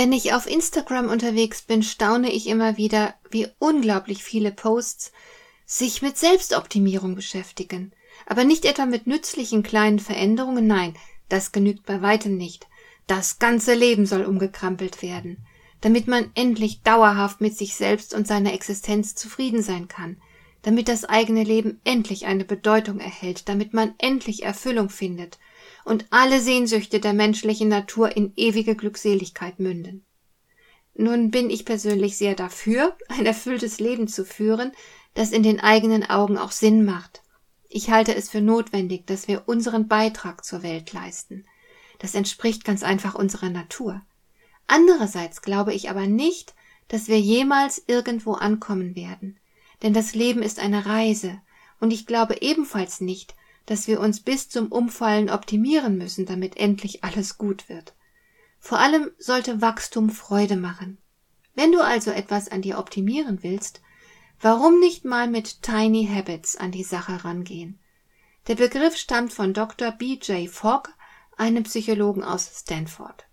Wenn ich auf Instagram unterwegs bin, staune ich immer wieder, wie unglaublich viele Posts sich mit Selbstoptimierung beschäftigen. Aber nicht etwa mit nützlichen kleinen Veränderungen, nein, das genügt bei weitem nicht. Das ganze Leben soll umgekrampelt werden, damit man endlich dauerhaft mit sich selbst und seiner Existenz zufrieden sein kann, damit das eigene Leben endlich eine Bedeutung erhält, damit man endlich Erfüllung findet und alle Sehnsüchte der menschlichen Natur in ewige Glückseligkeit münden. Nun bin ich persönlich sehr dafür, ein erfülltes Leben zu führen, das in den eigenen Augen auch Sinn macht. Ich halte es für notwendig, dass wir unseren Beitrag zur Welt leisten. Das entspricht ganz einfach unserer Natur. Andererseits glaube ich aber nicht, dass wir jemals irgendwo ankommen werden, denn das Leben ist eine Reise, und ich glaube ebenfalls nicht, dass wir uns bis zum Umfallen optimieren müssen, damit endlich alles gut wird. Vor allem sollte Wachstum Freude machen. Wenn du also etwas an dir optimieren willst, warum nicht mal mit Tiny Habits an die Sache rangehen? Der Begriff stammt von Dr. B.J. Fogg, einem Psychologen aus Stanford.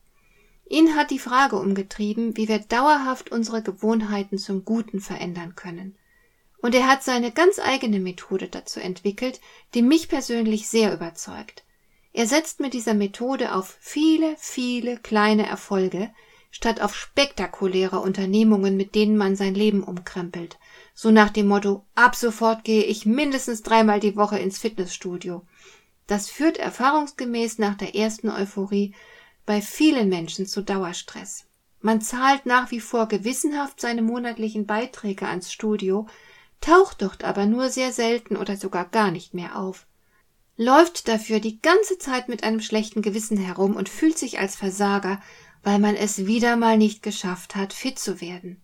Ihn hat die Frage umgetrieben, wie wir dauerhaft unsere Gewohnheiten zum Guten verändern können. Und er hat seine ganz eigene Methode dazu entwickelt, die mich persönlich sehr überzeugt. Er setzt mit dieser Methode auf viele, viele kleine Erfolge, statt auf spektakuläre Unternehmungen, mit denen man sein Leben umkrempelt. So nach dem Motto, ab sofort gehe ich mindestens dreimal die Woche ins Fitnessstudio. Das führt erfahrungsgemäß nach der ersten Euphorie bei vielen Menschen zu Dauerstress. Man zahlt nach wie vor gewissenhaft seine monatlichen Beiträge ans Studio, taucht dort aber nur sehr selten oder sogar gar nicht mehr auf, läuft dafür die ganze Zeit mit einem schlechten Gewissen herum und fühlt sich als Versager, weil man es wieder mal nicht geschafft hat, fit zu werden.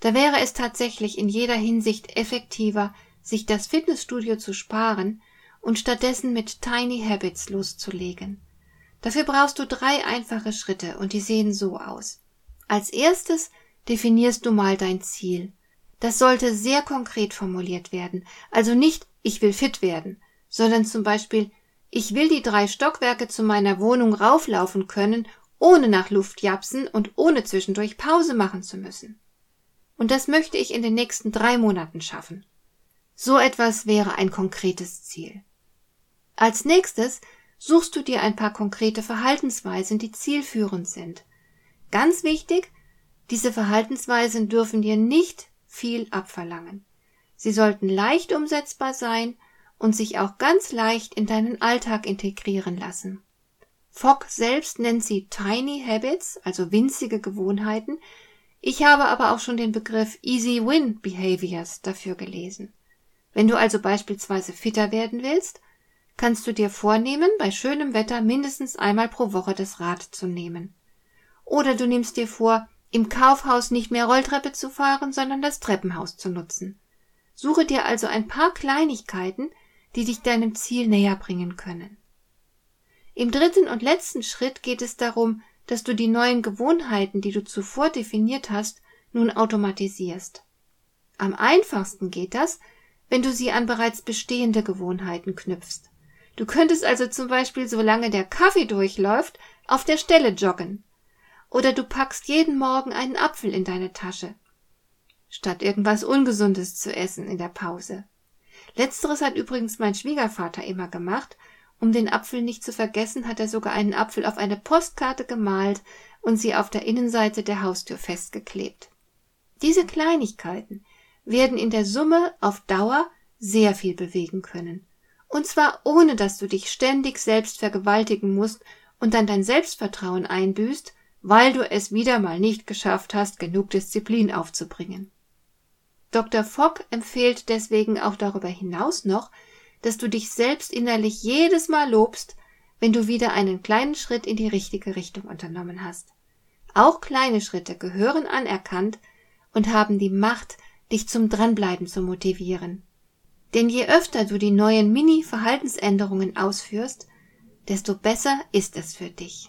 Da wäre es tatsächlich in jeder Hinsicht effektiver, sich das Fitnessstudio zu sparen und stattdessen mit Tiny Habits loszulegen. Dafür brauchst du drei einfache Schritte und die sehen so aus. Als erstes definierst du mal dein Ziel. Das sollte sehr konkret formuliert werden. Also nicht, ich will fit werden, sondern zum Beispiel, ich will die drei Stockwerke zu meiner Wohnung rauflaufen können, ohne nach Luft japsen und ohne zwischendurch Pause machen zu müssen. Und das möchte ich in den nächsten drei Monaten schaffen. So etwas wäre ein konkretes Ziel. Als nächstes suchst du dir ein paar konkrete Verhaltensweisen, die zielführend sind. Ganz wichtig, diese Verhaltensweisen dürfen dir nicht viel abverlangen. Sie sollten leicht umsetzbar sein und sich auch ganz leicht in deinen Alltag integrieren lassen. Fogg selbst nennt sie Tiny Habits, also winzige Gewohnheiten. Ich habe aber auch schon den Begriff Easy Win Behaviors dafür gelesen. Wenn du also beispielsweise fitter werden willst, kannst du dir vornehmen, bei schönem Wetter mindestens einmal pro Woche das Rad zu nehmen. Oder du nimmst dir vor, im Kaufhaus nicht mehr Rolltreppe zu fahren, sondern das Treppenhaus zu nutzen. Suche dir also ein paar Kleinigkeiten, die dich deinem Ziel näher bringen können. Im dritten und letzten Schritt geht es darum, dass du die neuen Gewohnheiten, die du zuvor definiert hast, nun automatisierst. Am einfachsten geht das, wenn du sie an bereits bestehende Gewohnheiten knüpfst. Du könntest also zum Beispiel, solange der Kaffee durchläuft, auf der Stelle joggen oder du packst jeden Morgen einen Apfel in deine Tasche, statt irgendwas Ungesundes zu essen in der Pause. Letzteres hat übrigens mein Schwiegervater immer gemacht. Um den Apfel nicht zu vergessen, hat er sogar einen Apfel auf eine Postkarte gemalt und sie auf der Innenseite der Haustür festgeklebt. Diese Kleinigkeiten werden in der Summe auf Dauer sehr viel bewegen können. Und zwar ohne dass du dich ständig selbst vergewaltigen musst und dann dein Selbstvertrauen einbüßt, weil du es wieder mal nicht geschafft hast, genug Disziplin aufzubringen. Dr. Fogg empfiehlt deswegen auch darüber hinaus noch, dass du dich selbst innerlich jedes Mal lobst, wenn du wieder einen kleinen Schritt in die richtige Richtung unternommen hast. Auch kleine Schritte gehören anerkannt und haben die Macht, dich zum Dranbleiben zu motivieren. Denn je öfter du die neuen Mini-Verhaltensänderungen ausführst, desto besser ist es für dich.